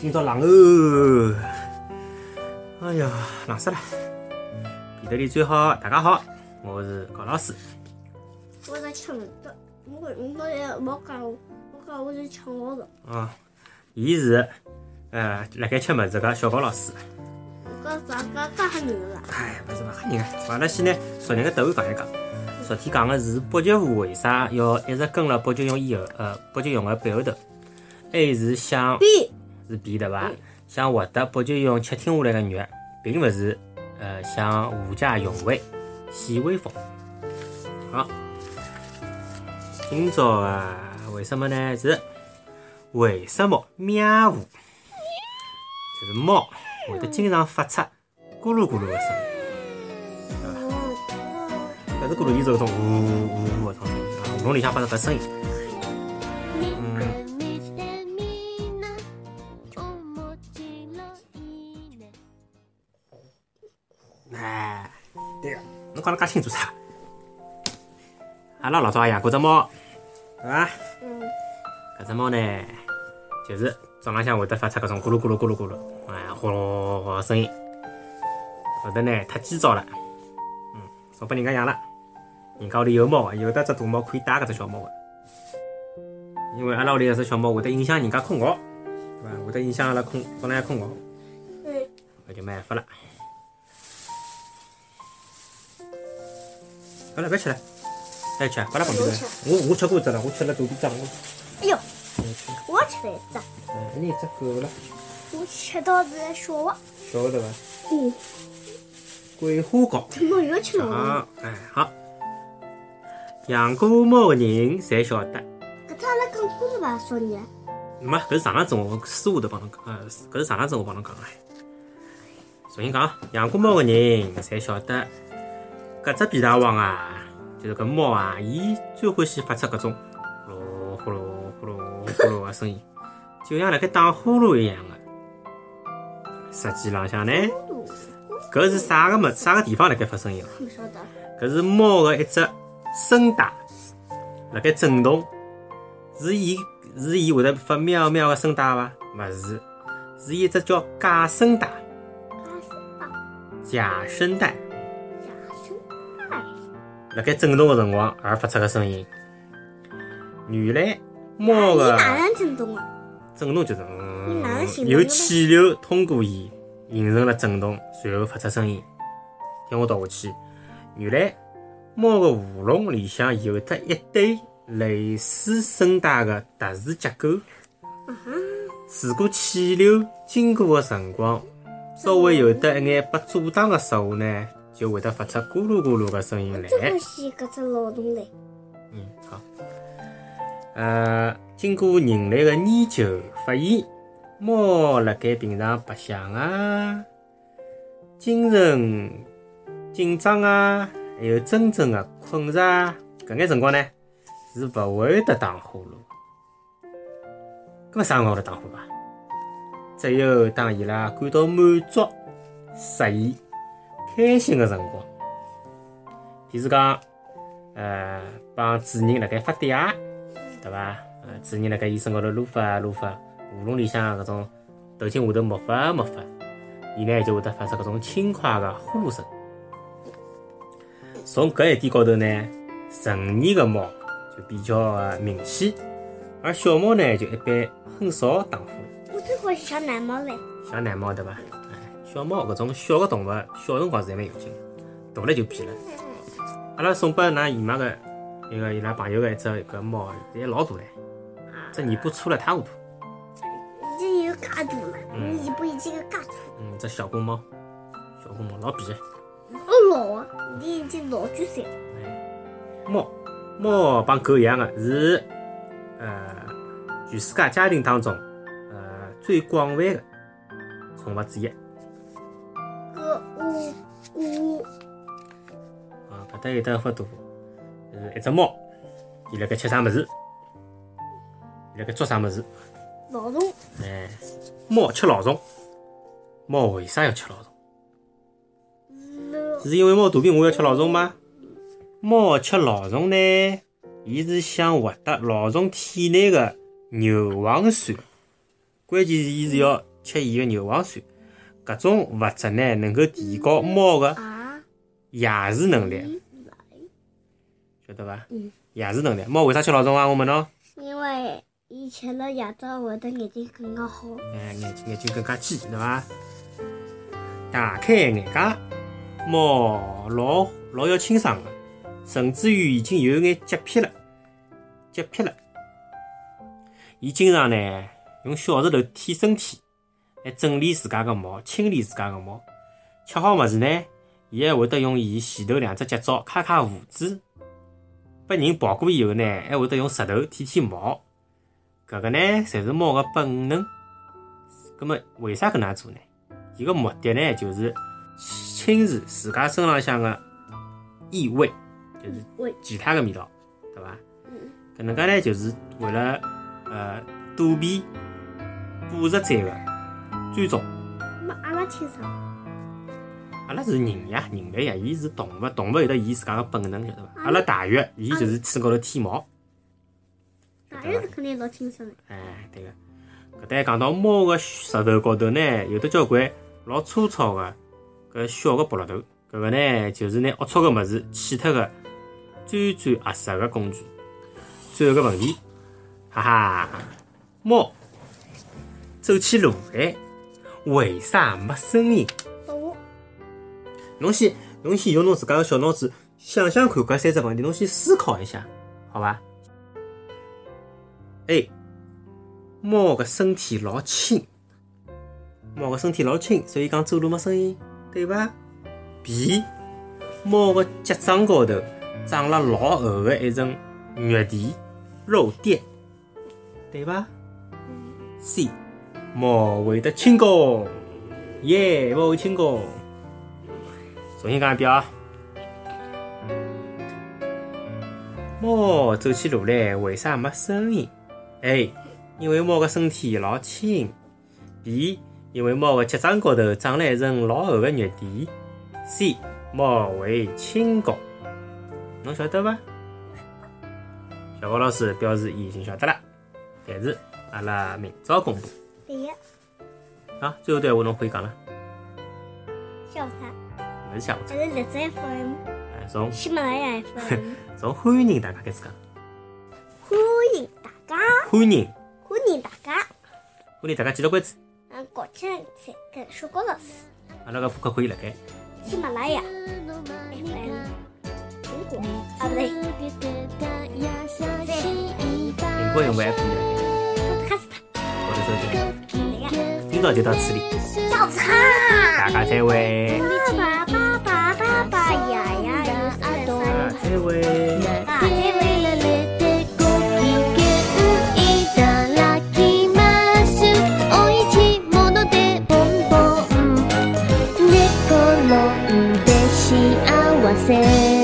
今朝冷哦！哎呀，冷死了！皮特里最好，大家好，我是高老师。我在吃物的，我我也没讲，我讲我是吃我的。啊，伊是呃，辣盖吃么子个小高老师。搿啥搿搿吓人了？哎，勿是勿吓人个，阿拉先呢，昨日个答案讲一讲。昨天讲个是北极狐为啥要一直跟了北极熊以后，呃，北极熊个背后头？A 是想 B 是 B 对伐？想获得北极熊吃听下来个肉，并勿是呃想狐假熊威显威风。好，今朝啊，为什么呢？是为什么喵呜就是猫会得经常发出咕噜咕噜个声音？搿是咕噜，伊是搿种呜呜呜个种声音啊，喉咙里向发出搿声音。哎，对个，侬讲得介清楚啥？阿拉老早也养过只猫，对伐？嗯，搿只猫呢，就是早浪向会得发出搿种咕噜咕噜咕噜咕噜，哎，呼噜呼噜声音。后头呢，太急躁了，嗯，送拨人家养了。人家屋里有猫个，有的只大猫可以带搿只小猫个。因为阿拉屋里搿只小猫会得影响人家困觉，对伐？会得影响阿拉困早浪向困觉，嗯，搿就没办法了。好了，别吃了，别吃，摆辣旁边头。我我吃过一只了，我吃了肚皮胀。了哎呦，我吃，了一只，嗯，那一只够了，我吃到是小的。小个对伐？嗯，桂花糕。我又吃了。好，哎好。养过猫个人侪晓得，搿只阿拉讲过了伐？少年，没搿是上趟子我书下头帮侬讲，呃，搿是上趟子我帮侬讲个。重新讲啊，养过猫个人侪晓得，搿只皮大王啊，就是搿猫啊，伊最欢喜发出搿种呼噜呼噜呼噜呼噜个声音，就像辣盖打呼噜一样个。实际浪向呢，搿是啥个物啥个地方辣盖发声音啊？不晓得。搿是猫个一只声带辣盖震动，是伊是伊会得发喵喵个声带伐？勿是，是一只叫假声带，假声带假声带。辣盖震动个辰光而发出个声音。原来猫个伊哪能震动啊？震动就是有气流通过伊形成了震动，随后发出声音。听我读下去，原来猫个喉咙里向有得一堆类似声带个特殊结构。如果气流经过个辰光稍微有得一眼被阻挡个说话呢，就会得发出咕噜咕噜个声音来。最欢喜搿只劳动力。嗯，好。呃，经过人类的研究发现，猫辣盖平常白相啊、精神紧张啊，还有真正的困着啊，搿眼辰光呢，是勿会得打呼噜。搿么啥辰光会得打呼噜啊？只有当伊拉感到满足、适意、开心的辰光。譬如讲，呃，帮主人辣盖发嗲，对伐？呃，主人辣盖伊身高头撸发撸发，喉咙里向搿种头颈下头抹发抹发，伊呢就会得发出搿种轻快的呼噜声。从搿一点高头呢，成年的猫就比较的明显，而小猫呢就一般很少打呼噜。我最欢喜小奶猫嘞。小奶猫对伐？哎，小猫搿种小个动物，小辰光是还蛮有劲，大了就变了。阿拉送拨㑚姨妈个一个伊拉朋友个一只搿猫，侪老大唻，只尾巴粗了塌糊涂。已经有介大了，尾巴已经有介粗。嗯，只小公猫，小公猫老皮。老老啊，你已经老句岁了。猫，猫帮狗一样个，是呃全世界家庭当中呃最广泛个宠物之一。个呜呜，啊，搿搭有得幅图，就是一只猫，伊辣盖吃啥物事，伊辣盖捉啥物事。老鼠哎，猫吃老鼠，猫为啥要吃老鼠？是是因为猫肚皮饿要吃老鼠吗？猫吃老鼠呢，伊是想获得老鼠体内的牛磺酸，关键是伊是要吃伊个牛磺酸。搿种物质呢，能够提高猫个啊，夜视能力，晓得伐？嗯。夜视能力，猫为啥吃老钟啊？我问侬。因为伊吃了夜到会的眼睛更加好。哎，眼睛眼睛更加尖，对伐？大开眼界，猫老老要清爽个，甚至于已经有眼洁癖了，洁癖了。伊经常呢用小石头舔身体，来整理自家个毛，清理自家个毛。吃好物事呢，伊还会得用伊前头两只脚爪揩揩胡子。被人抱过以后呢，还会得用石头舔舔毛。搿个呢，侪是猫个本能。葛末为啥搿能样做呢？伊个目的呢，就是清除自家身浪向个异味，就是味其他个味道，对伐？嗯，搿能介呢，就是为了呃躲避捕食者个追踪。没阿拉清爽。阿拉是人呀，人类呀，伊是动物，动物有得伊自家个本能，晓得伐？阿拉大鱼，伊就是身高头剃毛。大鱼是肯定老清爽的。哎，对个。搿搭讲到猫个舌头高头呢，有得交关老粗糙个搿小个剥落头，搿个呢就是拿龌龊个物事去脱个最最合适个工具。最后个问题，哈哈，猫走起路来为啥没声音？侬先，侬先用侬自家个小脑子想想看搿三只问题，侬先思考一下，好伐？A，猫个身体老轻，猫个身体老轻，所以讲走路没声音，对伐？B，猫个脚掌高头长了老厚个一层肉垫、肉垫，对伐？C，猫会得轻功，耶，猫轻功。重新讲一遍啊！猫走起路来为啥没声音？A. 因为猫个身体老轻。B. 因为猫个脚掌高头长了一层老厚个肉垫。C. 猫为轻功。侬晓得伐？小高老师表示已经晓得了，但是阿拉明朝公布，啊。最后段话侬可以讲了，下午茶，勿是下午茶，还是荔枝 FM、哎，从喜马拉雅 FM，从欢迎大家开始讲，欢迎大家，欢迎欢迎大家，欢迎大家记得关注。嗯，国庆节跟小高老师，阿拉个播客可以辣盖喜马拉雅 FM，苹果啊不对苹果用户 app 里辣盖，Podcast，或者收听。这个就到此地。要唱。大家再会。爸爸爸爸爸呀呀呀！再会。せ